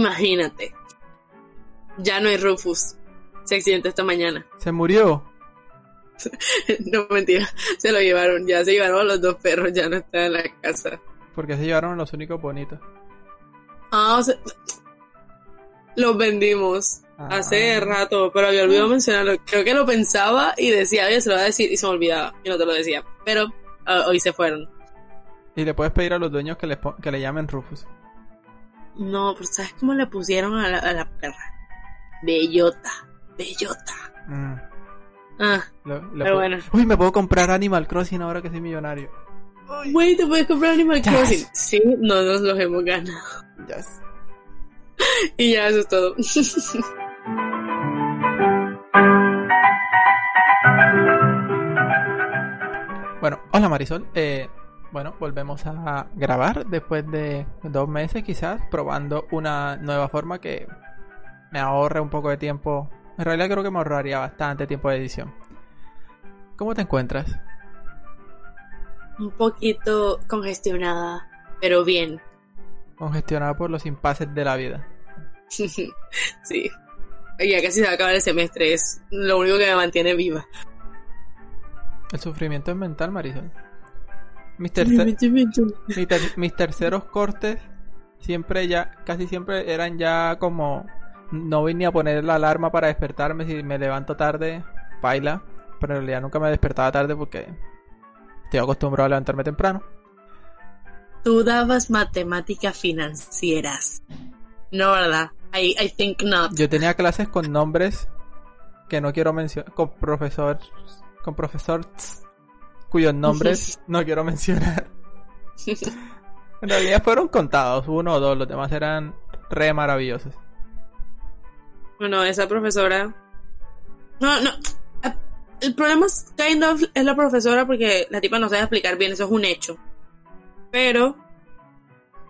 Imagínate. Ya no hay Rufus. Se accidentó esta mañana. Se murió. no, mentira. Se lo llevaron. Ya se llevaron a los dos perros. Ya no está en la casa. Porque se llevaron los únicos bonitos. Ah, o sea, los vendimos hace Ah. rato, pero había olvidado mencionarlo. Creo que lo pensaba y decía, oye, se lo voy a decir y se me olvidaba y no te lo decía. Pero ah, hoy se fueron. Y le puedes pedir a los dueños que le, que le llamen Rufus. No, pero ¿sabes cómo le pusieron a la, a la perra? Bellota, bellota. Mm. Ah, Lo- pero puedo- bueno. Uy, me puedo comprar Animal Crossing ahora que soy millonario. Güey, ¿te puedes comprar Animal Yes. Crossing? Sí, no nos los hemos ganado. Yes. Y ya, eso es todo. Bueno, hola Marisol. Eh, bueno, volvemos a grabar después de dos meses quizás, probando una nueva forma que me ahorre un poco de tiempo. En realidad creo que me ahorraría bastante tiempo de edición. ¿Cómo te encuentras? Un poquito congestionada, pero bien. Congestionada por los impases de la vida. sí. Ya casi se va a acabar el semestre, es lo único que me mantiene viva. El sufrimiento es mental, Marisol. Mis, tercer- mi ter- mis terceros cortes siempre ya, casi siempre eran ya como no vine a poner la alarma para despertarme si me levanto tarde, baila, pero en realidad nunca me despertaba tarde porque estoy acostumbrado a levantarme temprano. Tú dabas matemáticas financieras. No, ¿verdad? I, I think not. Yo tenía clases con nombres que no quiero mencionar, con profesor, con profesores cuyos nombres no quiero mencionar. En realidad fueron contados, uno o dos, los demás eran re maravillosos. Bueno, esa profesora. No, no. El problema es kind of es la profesora porque la tipa no sabe explicar bien, eso es un hecho. Pero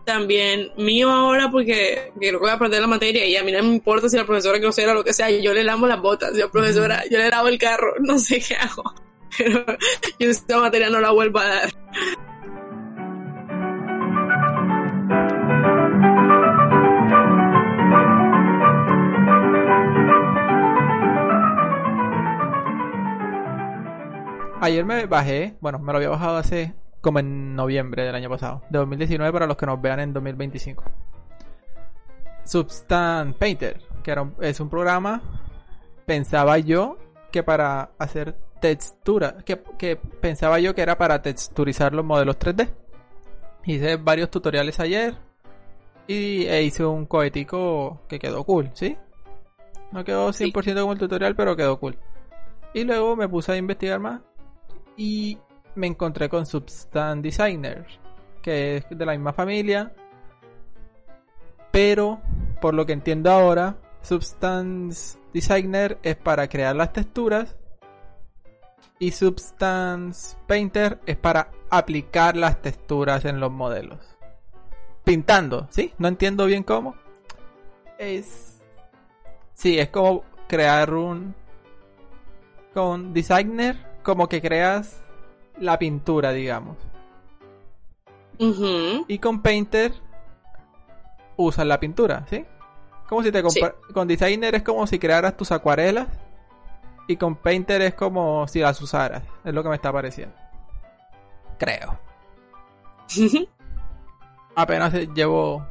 también mío ahora porque creo que voy a perder la materia y a mí no me importa si la profesora es grosera o lo que sea, yo le lamo las botas, yo profesora, yo le lavo el carro, no sé qué hago. Pero yo esta materia no la vuelvo a dar. Ayer me bajé, bueno, me lo había bajado hace como en noviembre del año pasado, de 2019 para los que nos vean en 2025. Substance Painter, que es un programa, pensaba yo que para hacer textura, que, que pensaba yo que era para texturizar los modelos 3D. Hice varios tutoriales ayer y e hice un cohetico que quedó cool, ¿sí? No quedó 100% como el tutorial, pero quedó cool. Y luego me puse a investigar más y me encontré con Substance Designer, que es de la misma familia. Pero, por lo que entiendo ahora, Substance Designer es para crear las texturas y Substance Painter es para aplicar las texturas en los modelos. Pintando, ¿sí? No entiendo bien cómo. Es... Sí, es como crear un... Con Designer, como que creas la pintura, digamos. Ujú. Y con Painter usas la pintura, ¿sí? Como si te compra- con Designer es como si crearas tus acuarelas y con Painter es como si las usaras, es lo que me está pareciendo. Creo. Apenas llevo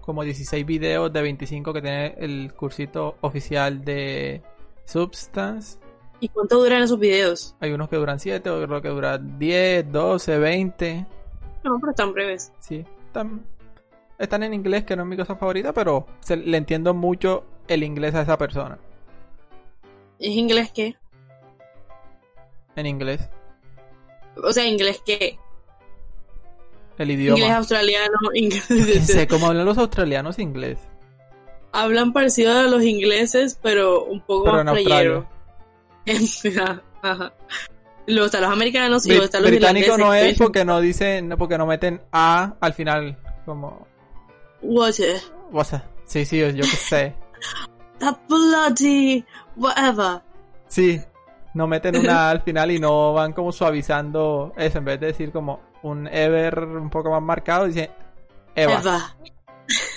como 16 videos de 25 que tiene el cursito oficial de Substance. ¿Y cuánto duran esos videos? Hay unos que duran 7, otros que duran 10, 12, 20. No, pero están breves. Sí, están, están en inglés, que no es mi cosa favorita, pero se- le entiendo mucho el inglés a esa persona. ¿Es inglés qué? En inglés, O sea, inglés qué? el Inglés idioma. australiano, No inglés. sé cómo hablan los australianos inglés. Hablan parecido a los ingleses, pero un poco Pero más playero. Ajá. Luego están los americanos y luego están los británico no es porque no dicen, porque no meten A al final. Como, Water. o sea, sí, sí, yo qué sé. That bloody whatever. Sí, no meten una al final y no van como suavizando eso. En vez de decir como un ever un poco más marcado, dicen Eva. Eva.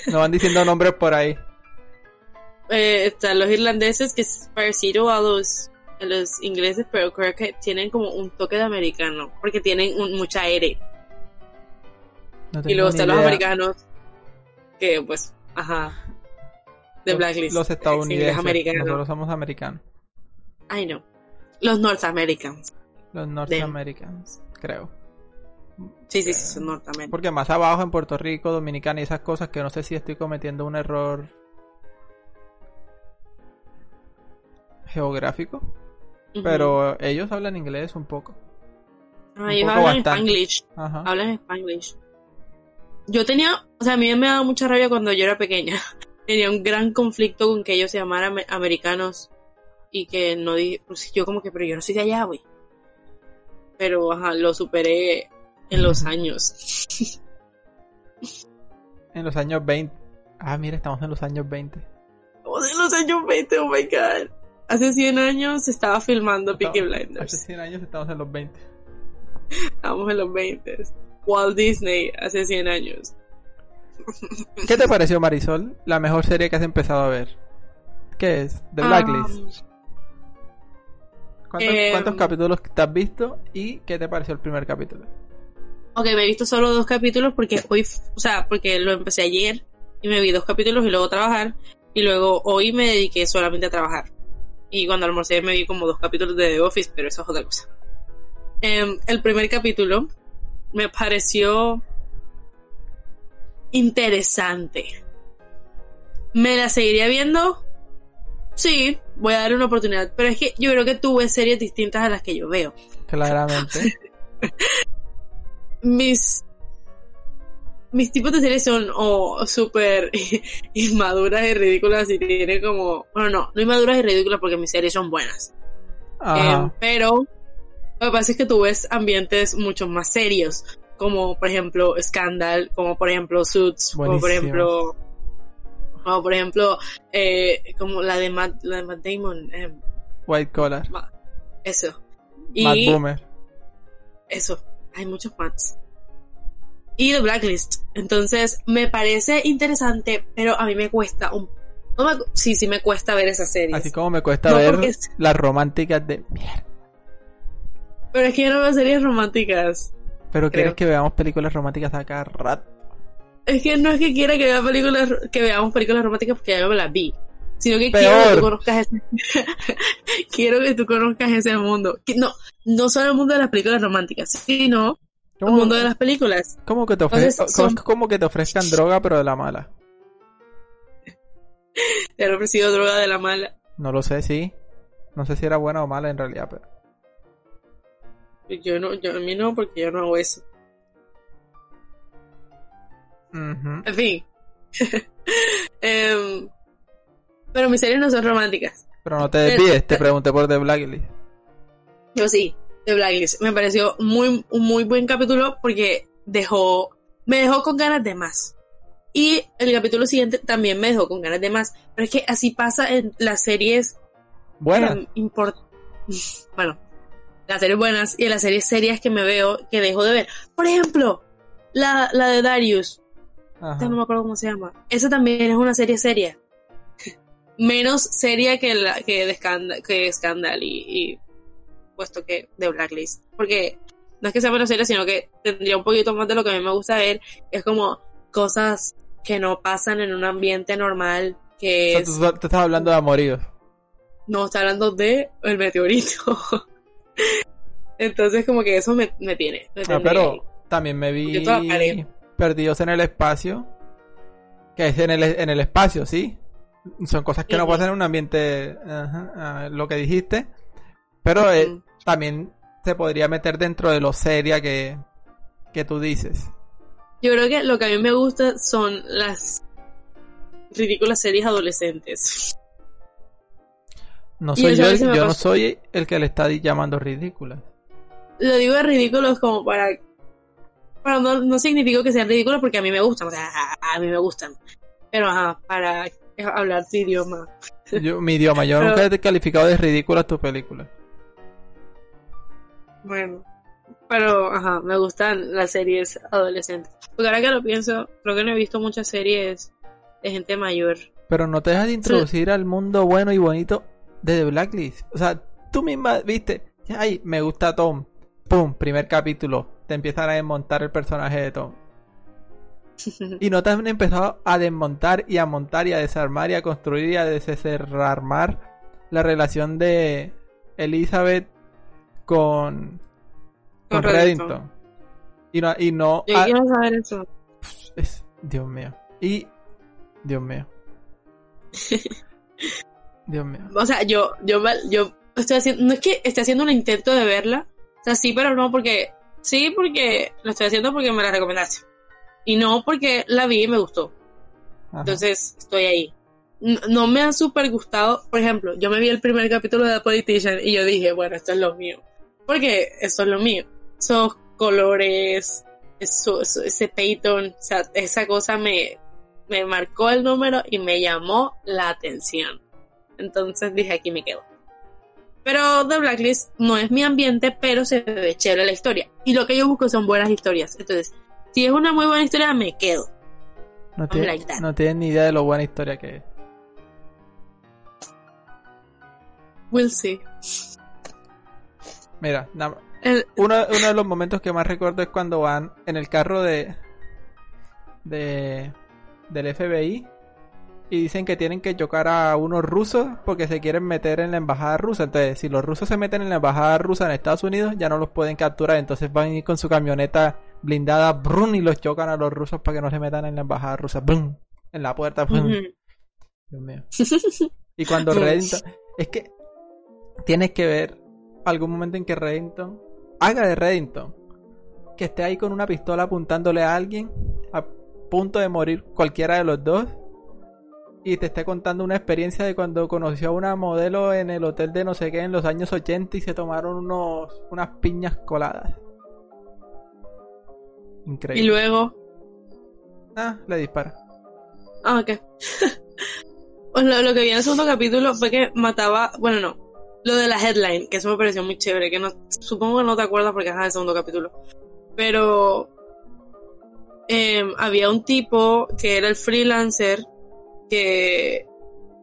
No van diciendo nombres por ahí. Eh, están los irlandeses que es parecido a los, a los ingleses, pero creo que tienen como un toque de americano, porque tienen un- mucha R. No Y luego están los idea. americanos, que pues, ajá, de Los- Blacklist. Los es estadounidenses. inglés americano. Nosotros somos americanos. Ay, no. Los North Americans. Los norteamericanos, creo. Sí, sí, sí, son North Americans. Porque más abajo en Puerto Rico, Dominicana y esas cosas que no sé si estoy cometiendo un error geográfico. Pero ellos hablan inglés un poco. Un ellos hablan. Spanglish. Hablan Spanglish. Yo tenía, o sea, a mí me daba mucha rabia cuando yo era pequeña. Tenía un gran conflicto con que ellos se llamaran ame- americanos y que no di, pues yo como que, pero yo no soy de allá, güey. Pero, ajá, lo superé en los años. En los años 20. Ah, mira, estamos en los años 20. Estamos en los años 20, oh my god. Hace 100 años se estaba filmando Peaky Estamos- Hace Blinders. 100 años estamos en los 20. Estábamos en los 20. Walt Disney hace 100 años. ¿Qué te pareció, Marisol? La mejor serie que has empezado a ver. ¿Qué es? The Blacklist. Ah, ¿Cuántos, em, cuántos capítulos te has visto y qué te pareció el primer capítulo? Ok, me he visto solo dos capítulos porque hoy, o sea, porque lo empecé ayer y me vi dos capítulos y luego trabajar y luego hoy me dediqué solamente a trabajar. Y cuando almorcé me vi como dos capítulos de The Office, pero eso es otra cosa. Em, el primer capítulo me pareció interesante. ¿Me la seguiría viendo? Sí, voy a darle una oportunidad, pero es que yo creo que tú ves series distintas a las que yo veo. Claramente. mis mis tipos de series son o súper inmaduras y ridículas y tienen como bueno no no inmaduras y ridículas porque mis series son buenas. Eh, pero lo que pasa es que tú ves ambientes mucho más serios como por ejemplo Scandal como por ejemplo Suits como por Buenísimo. ejemplo como por ejemplo eh, como la de Matt, la de Matt Damon eh, White Collar. eso Matt y Boomer. eso, hay muchos fans. Y The Blacklist. Entonces, me parece interesante, pero a mí me cuesta un... No me- sí, sí me cuesta ver esas series. Así como me cuesta No, ver es- las románticas de mierda. Pero es que yo no veo series románticas. Pero Creo. quieres que veamos películas románticas a cada rato. Es que no es que quiera que, vea películas, que veamos películas románticas porque ya me las vi. Sino que quiero que tú conozcas ese... quiero que tú conozcas ese mundo. No, no solo el mundo de las películas románticas, sino el ¿Cómo, mundo de las películas. cómo que te ofre- Entonces, son- cómo que te ofrezcan droga pero de la mala? Te han ofrecido droga de la mala. No lo sé, sí. No sé si era buena o mala en realidad, pero... Yo no, yo a mí no, porque yo no hago eso. Ujú. En fin. Em, pero mis series no son románticas. Pero no te desvíes, te pregunté por The Blacklist. Yo sí, The Blacklist. Me pareció muy, un muy buen capítulo porque dejó, me dejó con ganas de más. Y el capítulo siguiente también me dejó con ganas de más. Pero es que así pasa en las series Buena. em, import- bueno, las series buenas y las series serias que me veo que dejo de ver. Por ejemplo, la, la de Darius. Ajá. No me acuerdo cómo se llama. Esa también es una serie seria. Menos seria que la que de Scandal, que Scandal y, y puesto que de Blacklist. Porque no es que sea menos seria, sino que tendría un poquito más de lo que a mí me gusta ver. Es como cosas que no pasan en un ambiente normal. Que O es, sea, tú, tú estás hablando de amoríos. no está hablando de el meteorito. Entonces como que eso me, me tiene. Me Ah, ahí. pero también me vi. Perdidos en el espacio. Que es en el, en el espacio, sí. Son cosas que no Ujú. pasan en un ambiente. lo que dijiste. Pero eh, también se podría meter dentro de lo seria que, que tú dices. Yo creo que lo que a mí me gusta son las ridículas series adolescentes. No soy yo, el- yo no soy el que le está llamando ridícula. Lo digo de ridículos como para... Pero no, no significa que sean ridículos porque a mí me gustan, o sea, a, a mí me gustan. Pero ajá, para hablar tu idioma. Yo, mi idioma, yo Pero- nunca he calificado de ridícula tu película. Bueno, pero ajá, me gustan las series adolescentes. Porque ahora que lo pienso, creo que no he visto muchas series de gente mayor. Pero no te dejas de introducir al mundo bueno y bonito de The Blacklist. O sea, tú misma viste, ay, me gusta Tom. Pum, primer capítulo. Te empiezan a desmontar el personaje de Tom. Y no te han empezado a desmontar y a montar y a desarmar y a construir y a desarmar la relación de Elizabeth con, con, Con Reddington. Reddington. Y no, y no Yo quiero saber eso. es- Dios mío. Y Dios mío. Dios mío. O sea, yo, yo, yo estoy haciendo, no es que esté haciendo un intento de verla, o sea, sí, pero no porque, sí, porque lo estoy haciendo porque me la recomendaste. Y no porque la vi y me gustó. Ajá. Entonces, estoy ahí. No me ha súper gustado, por ejemplo, yo me vi el primer capítulo de The Politician y yo dije, bueno, esto es lo mío. Porque eso es lo mío. Esos colores, eso, eso- ese Peyton, o sea, esa cosa me, me marcó el número y me llamó la atención. Entonces dije, aquí me quedo. Pero The Blacklist no es mi ambiente, pero se ve chévere la historia. Y lo que yo busco son buenas historias. Entonces, si es una muy buena historia, me quedo. no, like tienes ni idea de lo buena historia que es. We'll see. Mira, El- uno, uno de los momentos que más recuerdo es cuando van en el carro de, de del FBI y dicen que tienen que chocar a unos rusos porque se quieren meter en la embajada rusa. Entonces, si los rusos se meten en la embajada rusa en Estados Unidos, ya no los pueden capturar. Entonces van a ir con su camioneta blindada, brum, y los chocan a los rusos para que no se metan en la embajada rusa, brum, en la puerta, brum. Ujú. Dios mío. Y cuando. Reddington. Es que tienes que ver algún momento en que Reddington haga de Reddington. Que esté ahí con una pistola apuntándole a alguien a punto de morir cualquiera de los dos. Y te esté contando una experiencia de cuando conoció a una modelo en el hotel de no sé qué en los años 80 y se tomaron unos, unas piñas coladas. Y Increíble. luego, Ah, le dispara. ah, ok. Pues lo, lo que vi en el segundo capítulo fue que mataba, bueno, no, lo de la headline, que eso me pareció muy chévere, que no, supongo que no te acuerdas porque es el segundo capítulo. Pero em, había un tipo que era el freelancer que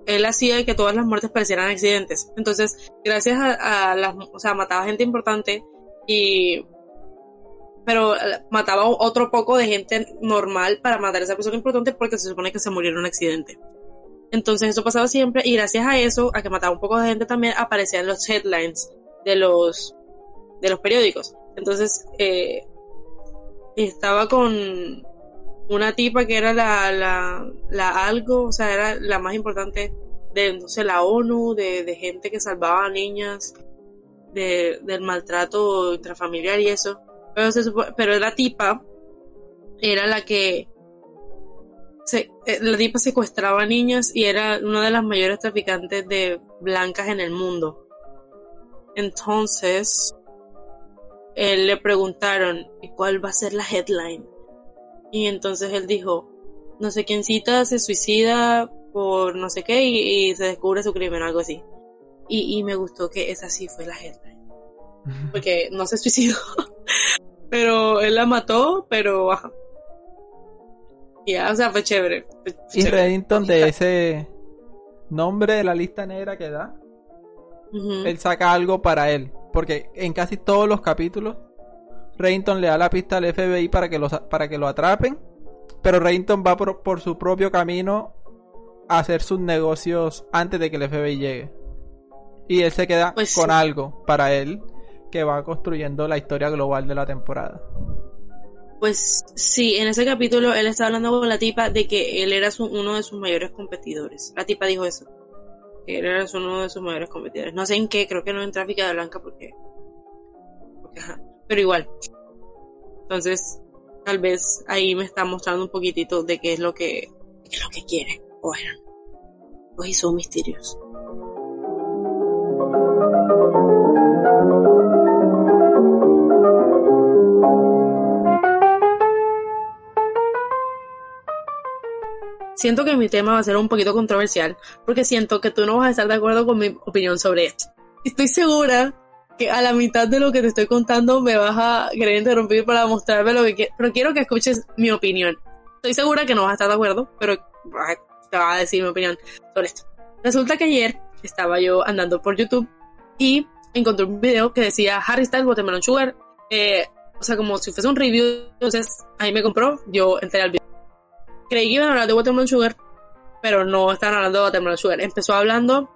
él hacía que todas las muertes parecieran accidentes. Entonces, gracias a, las, o sea, mataba gente importante y pero eh, mataba otro poco de gente normal para matar a esa persona importante porque se supone que se murió en un accidente. Entonces eso pasaba siempre y gracias a eso, a que mataba un poco de gente también, aparecían los headlines de los de los periódicos. Entonces eh, estaba con una tipa que era la, la, la algo, o sea, era la más importante de la ONU, de, de gente que salvaba a niñas de, del maltrato intrafamiliar y eso. Pero, se pero la tipa era la que se, eh, la tipa secuestraba niñas y era una de las mayores traficantes de blancas en el mundo. Entonces, él le preguntaron, ¿y cuál va a ser la headline? Y entonces él dijo, no sé quiéncita se suicida por no sé qué y, y se descubre su crimen, algo así. Y, y me gustó que esa sí fue la headline porque no se suicidó. pero él la mató, pero ajá. Ya, o sea, fue chévere. fue Y chévere. Reddington de ese nombre de la lista negra que da, él saca algo para él. Porque en casi todos los capítulos, Reddington le da la pista al FBI para que, los, para que lo atrapen. Pero Reddington va por, por su propio camino a hacer sus negocios antes de que el FBI llegue. Y él se queda Pues con sí. algo para él que va construyendo la historia global de la temporada. Pues sí, en ese capítulo él estaba hablando con la tipa de que él era su- uno de sus mayores competidores. La tipa dijo eso. Que él era uno de sus mayores competidores. No sé en qué, creo que no en tráfico de blanca porque... porque ajá. Pero igual. Entonces, tal vez ahí me está mostrando un poquitito de qué es lo que, es lo que quiere. Bueno, pues son misterios. Siento que mi tema va a ser un poquito controversial, porque siento que tú no vas a estar de acuerdo con mi opinión sobre esto. Estoy segura que a la mitad de lo que te estoy contando me vas a querer interrumpir para mostrarme lo que quieres, pero quiero que escuches mi opinión. Estoy segura que no vas a estar de acuerdo, pero te va a decir mi opinión sobre esto. Resulta que ayer estaba yo andando por YouTube y encontré un video que decía Harry Styles Watermelon Sugar. Eh, o sea, como si fuese un review. Entonces, ahí me compró, yo entré al video. Creí que iban a hablar de Watermelon Sugar, pero no estaban hablando de Watermelon Sugar. Empezó hablando,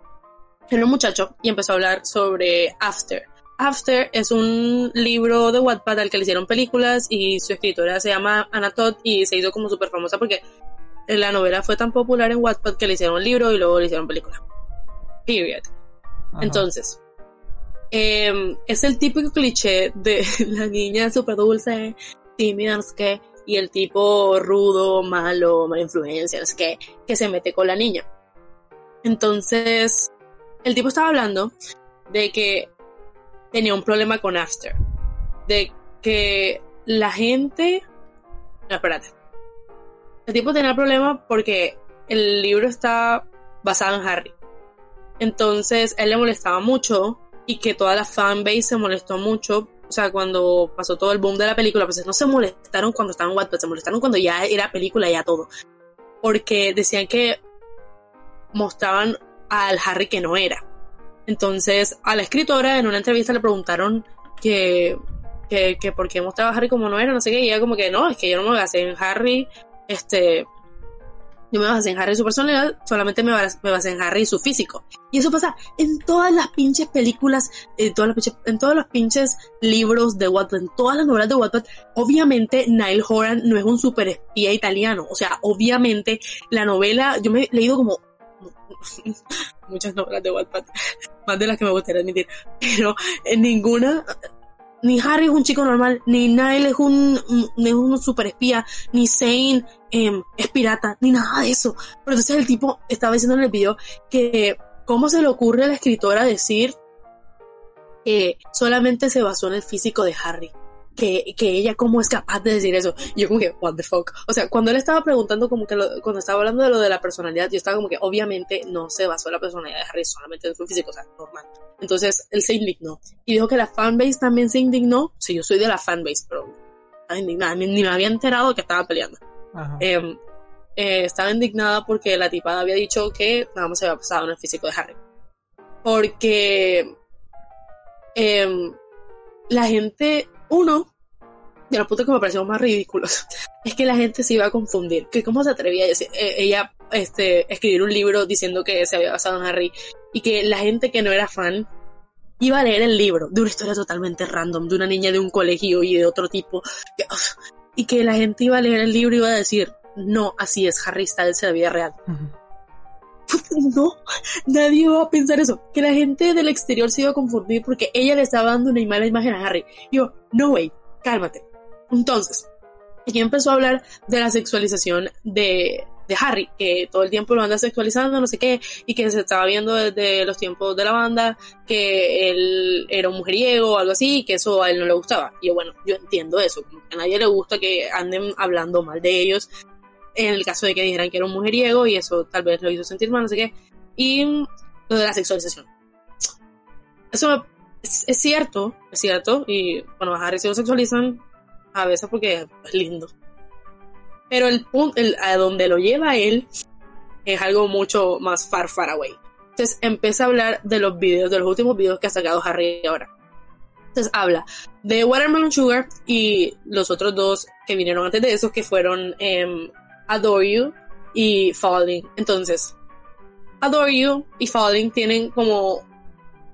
era un muchacho, y empezó a hablar sobre After. After es un libro de Wattpad al que le hicieron películas y su escritora se llama Anna Todd y se hizo como súper famosa porque la novela fue tan popular en Wattpad que le hicieron un libro y luego le hicieron película. Period. Entonces, em, es el típico cliché de la niña súper dulce, tímida, no sé qué, y el tipo rudo, malo, mala influencia, no sé qué, que se mete con la niña. Entonces, el tipo estaba hablando de que tenía un problema con After. De que la gente... No, espérate. El tipo tenía problema porque el libro está basado en Harry. Entonces, él le molestaba mucho y que toda la fanbase se molestó mucho o sea, cuando pasó todo el boom de la película, pues no se molestaron cuando estaban en Wattpad, se molestaron cuando ya era película, ya todo. Porque decían que mostraban al Harry que no era. Entonces, a la escritora en una entrevista le preguntaron que, que, que por mostraba a Harry como no era, no sé qué, y ella como que no, es que yo no me basé en Harry, este, yo me basé en Harry su personalidad, solamente me basé, en Harry su físico. Y eso pasa en todas las pinches películas, en, todas las en todos los pinches libros de Wattpad, en todas las novelas de Wattpad. Obviamente, Niall Horan no es un super espía italiano. O sea, obviamente, la novela, yo me he leído como muchas novelas de Wattpad, más de las que me gustaría admitir, pero en ninguna ni Harry es un chico normal, ni Niall es un, es un super espía, ni Zane em, es pirata, ni nada de eso. Pero entonces el tipo estaba diciendo en el video que cómo se le ocurre a la escritora decir que solamente se basó en el físico de Harry que, que ella cómo es capaz de decir eso. Y yo como que, what the fuck. O sea, cuando él estaba preguntando como que cuando estaba hablando de lo de la personalidad, yo estaba como que obviamente no se basó en la personalidad de Harry, solamente en su físico, o sea, normal. Entonces él se indignó. Y dijo que la fanbase también se indignó. Sí, yo soy de la fanbase, pero indignada. Ni, me había enterado que estaba peleando. Em, eh, estaba indignada porque la tipa había dicho que nada más se había pasado en el físico de Harry. Porque eh, la gente uno de los puntos que me parecieron más ridículos es que la gente se iba a confundir. Que cómo se atrevía a decir, eh, ella este, escribir un libro diciendo que se había basado en Harry y que la gente que no era fan iba a leer el libro de una historia totalmente random, de una niña de un colegio y de otro tipo. y que la gente iba a leer el libro y iba a decir, no, así es, Harry Styles en la vida real. No, nadie va a pensar eso. Que la gente del exterior se iba a confundir porque ella le estaba dando una mala imagen a Harry. Y yo, no, way, cálmate. Entonces, aquí empezó a hablar de la sexualización de, de Harry, que todo el tiempo lo anda sexualizando, no sé qué, y que se estaba viendo desde los tiempos de la banda que él era un mujeriego o algo así, y que eso a él no le gustaba. Y yo, bueno, yo entiendo eso, a nadie le gusta que anden hablando mal de ellos, en el caso de que dijeran que era un mujeriego y eso tal vez lo hizo sentir mal, no sé qué. Y lo de la sexualización. Eso es, cierto, es cierto, y bueno, a Harry se lo sexualizan a veces porque es lindo. Pero el punto, a donde lo lleva él es algo mucho más far, far away. Entonces empieza a hablar de los videos, de los últimos videos que ha sacado Harry ahora. Entonces habla de Watermelon Sugar y los otros dos que vinieron antes de esos que fueron eh, Adore You y Falling. Entonces, Adore You y Falling tienen como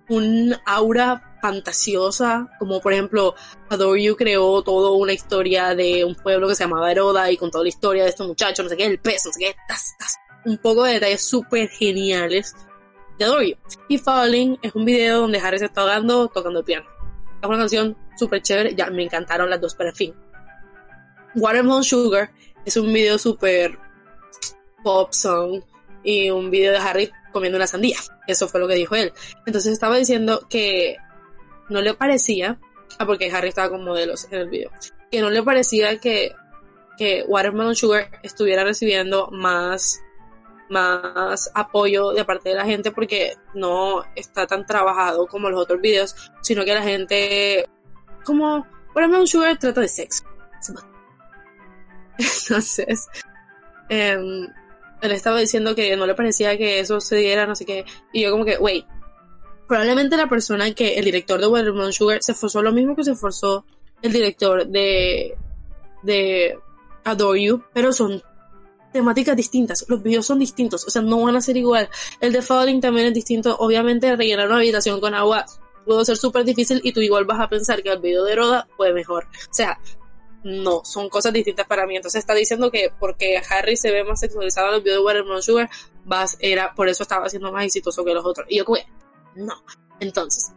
un aura fantasiosa, como por ejemplo, Adore You creó toda una historia de un pueblo que se llamaba Heroda y con toda la historia de estos muchachos, no sé qué, el peso, no sé qué, un poco de detalles súper geniales de Adore You. Y Falling es un video donde Harry se está ahogando tocando el piano. Es una canción súper chévere, ya me encantaron las dos, pero en fin. Watermelon Sugar es un video súper pop song y un video de Harry comiendo una sandía. Eso fue lo que dijo él. Entonces estaba diciendo que no le parecía, ah, porque Harry estaba con modelos en el video, que no le parecía que, que Watermelon Sugar estuviera recibiendo más, más apoyo de parte de la gente porque no está tan trabajado como los otros videos, sino que la gente, como Watermelon Sugar trata de sexo. Entonces, em, él estaba diciendo que no le parecía que eso se diera, no sé qué. Y yo como que, wait, probablemente la persona que, el director de Watermelon Sugar, se esforzó lo mismo que se esforzó el director de, de Adore You, pero son temáticas distintas, los videos son distintos, o sea, no van a ser igual. El de Falling también es distinto, obviamente rellenar una habitación con agua puede ser súper difícil y tú igual vas a pensar que el video de Roda fue mejor. O sea, no, son cosas distintas para mí. Entonces está diciendo que porque Harry se ve más sexualizado en el video de Watermelon Sugar, era, por eso estaba siendo más exitoso que los otros. Y yo, pues, no. Entonces,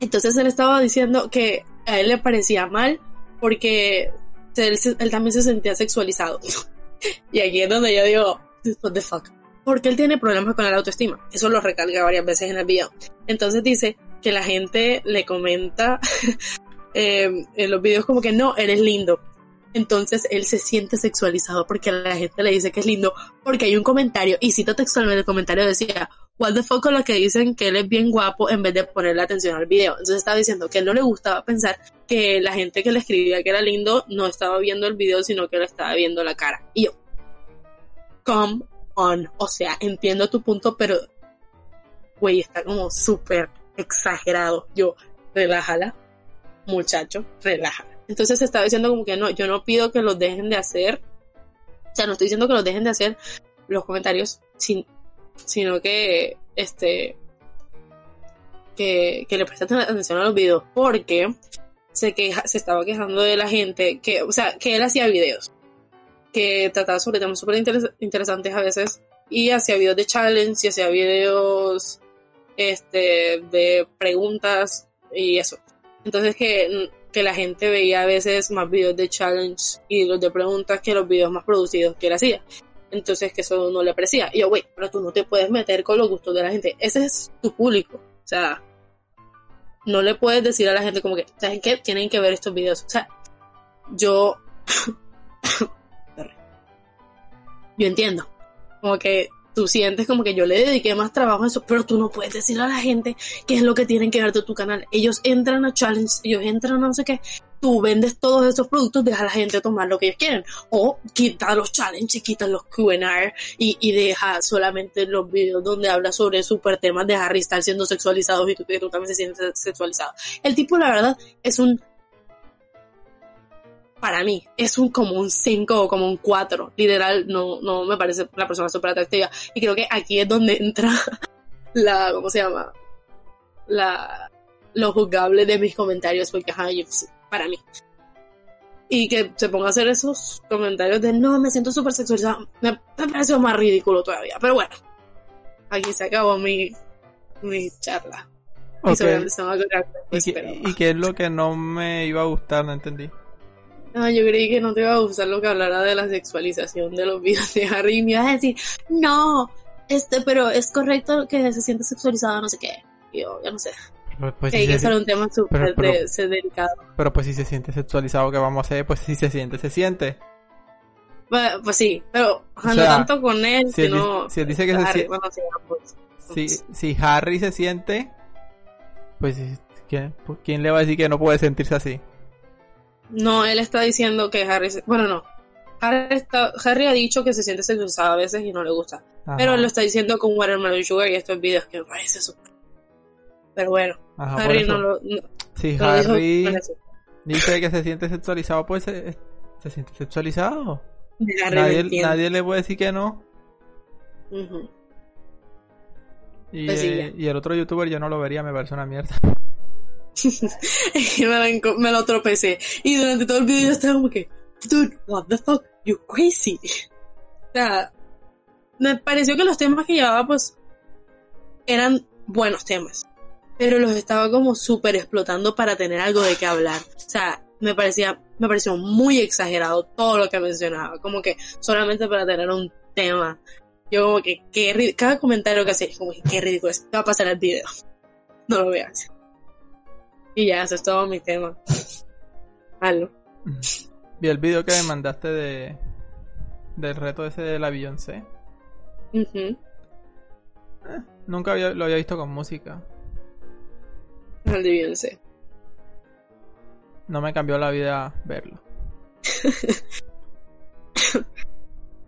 entonces él estaba diciendo que a él le parecía mal porque él, él también se sentía sexualizado. y aquí es donde yo digo, what the fuck. Porque él tiene problemas con la autoestima. Eso lo recalca varias veces en el video. Entonces dice que la gente le comenta eh, en los videos como que no, eres lindo. Entonces él se siente sexualizado porque la gente le dice que es lindo porque hay un comentario, y cito textualmente el comentario decía, what the fuck con lo que dicen que él es bien guapo en vez de ponerle atención al video. Entonces estaba diciendo que él no le gustaba pensar que la gente que le escribía que era lindo no estaba viendo el video, sino que le estaba viendo la cara. Y yo, come on, o sea, entiendo tu punto, pero, güey, está como súper exagerado. Yo, relájala, muchacho, relájala. Entonces estaba diciendo como que no, yo no pido que los dejen de hacer. O sea, no estoy diciendo que los dejen de hacer los comentarios, sin, sino que, este, que, que le presten atención a los videos, porque se queja, se estaba quejando de la gente que, o sea, que él hacía videos, que trataba sobre temas súper interesantes a veces, y hacía videos de challenge, y hacía videos, este, de preguntas, y eso. Entonces que que la gente veía a veces más videos de challenge y los de preguntas que los videos más producidos que él hacía. Entonces que eso no le aprecia. Y yo, güey, pero tú no te puedes meter con los gustos de la gente. Ese es tu público. O sea, no le puedes decir a la gente como que, ¿saben qué? Tienen que ver estos videos. O sea, yo... yo entiendo. Como que tú sientes como que yo le dediqué más trabajo a eso, pero tú no puedes decirle a la gente qué es lo que tienen que ver de tu canal. Ellos entran a challenge, ellos entran a no sé qué, tú vendes todos esos productos, deja a la gente tomar lo que ellos quieren. O quita los challenges, quita los Q&A y, y deja solamente los videos donde habla sobre super temas de Harry estar siendo sexualizados y tú, tú también se sientes sexualizado. El tipo, la verdad, es un para mí es un como un 5 o como un 4. Literal, no, no me parece la persona súper atractiva. Y creo que aquí es donde entra la, ¿cómo se llama? La, lo juzgable de mis comentarios, porque ajá, para mí. Y que se ponga a hacer esos comentarios de no, me siento súper sexualizado, me, me pareció más ridículo todavía. Pero bueno, aquí se acabó mi, mi charla. Okay. ¿Y, qué, ¿Y qué es lo que no me iba a gustar? No entendí. No, yo creí que no te iba a gustar lo que hablara de la sexualización de los videos de Harry y me ibas a decir, no, este, pero es correcto que se siente sexualizado, no sé qué. yo, ya no sé. Pues, pues que si un tema súper delicado. Pero pues si se siente sexualizado, ¿qué vamos a hacer? Pues si se siente, se siente. Pues, pues sí, pero no tanto con él, si sino... si él dice que se siente... Pues, si, si Harry se siente, pues ¿quién, ¿quién le va a decir que no puede sentirse así? No, él está diciendo que Harry... Bueno, no. Harry, está, Harry ha dicho que se siente sexualizado a veces y no le gusta. Pero él lo está diciendo con Watermelon Sugar y estos videos que me parece súper... Pero bueno, Harry no lo... si Harry dice que se siente sexualizado, pues se, se siente sexualizado. Nadie, nadie, le puede decir que no. y, pues eh, y el otro youtuber yo no lo vería, me parece una mierda. me, lo tropecé. Y durante todo el video yo estaba como que, dude, what the fuck, you crazy. O sea, me pareció que los temas que llevaba, pues, eran buenos temas. Pero los estaba como súper explotando para tener algo de qué hablar. O sea, me parecía, me pareció muy exagerado todo lo que mencionaba. Como que solamente para tener un tema. Yo como que, qué, cada comentario que hacía, como que qué ridículo, es, va a pasar el video. No lo veas. Y ya, eso es todo mi tema. Halo. Vi el video que me mandaste de del reto ese de la Beyoncé. Eh, nunca lo había visto con música. El de Beyoncé. No me cambió la vida verlo.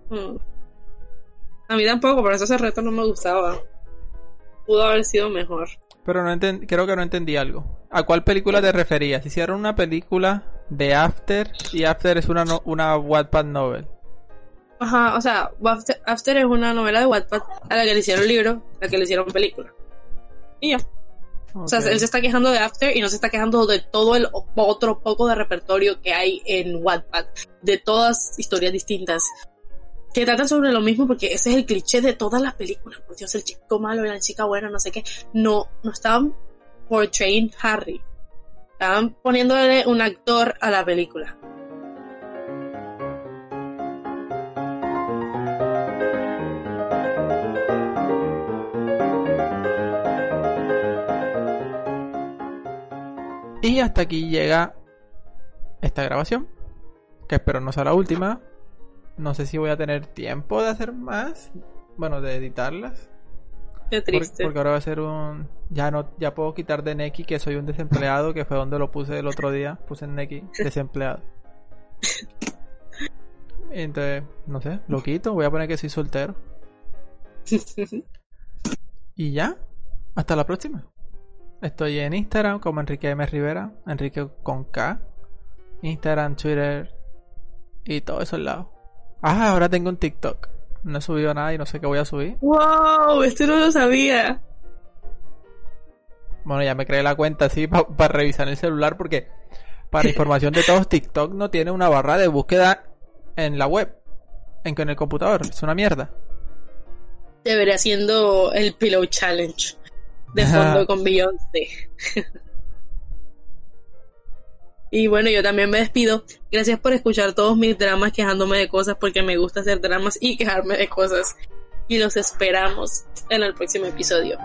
Mm. A mí tampoco, por eso ese reto no me gustaba. Pudo haber sido mejor. Pero no creo que no entendí algo. ¿A cuál película te referías? Hicieron una película de After y After es una, no- una Wattpad novel. Ajá, o sea, After, After es una novela de Wattpad a la que le hicieron libro, a la que le hicieron película. Y ya. O sea, él se está quejando de After y no se está quejando de todo el otro poco de repertorio que hay en Wattpad, de todas historias distintas que tratan sobre lo mismo porque ese es el cliché de todas las películas. Por Dios, el chico malo y la chica buena, no sé qué. No, no estaban portraying Harry. Estaban poniéndole un actor a la película. Y hasta aquí llega esta grabación. Que espero no sea la última. No sé si voy a tener tiempo de hacer más. Bueno, de editarlas. Qué triste. Porque ahora va a ser un. Ya no, ya puedo quitar de Neki que soy un desempleado, que fue donde lo puse el otro día. Puse en Neki, desempleado. Entonces, no sé, lo quito. Voy a poner que soy soltero. Y ya. Hasta la próxima. Estoy en Instagram como Enrique M. Rivera. Enrique con K. Instagram, Twitter y todos esos lados. Ah, ahora tengo un TikTok. No he subido nada y no sé qué voy a subir. ¡Wow! Esto no lo sabía. Bueno, ya me creé la cuenta así para revisar el celular porque para información de todos TikTok no tiene una barra de búsqueda en la web, en, en el computador. Es una mierda. Debería siendo el Pillow Challenge de fondo con Beyoncé. y bueno, yo también me despido. Gracias por escuchar todos mis dramas quejándome de cosas porque me gusta hacer dramas y quejarme de cosas. Y los esperamos en el próximo episodio.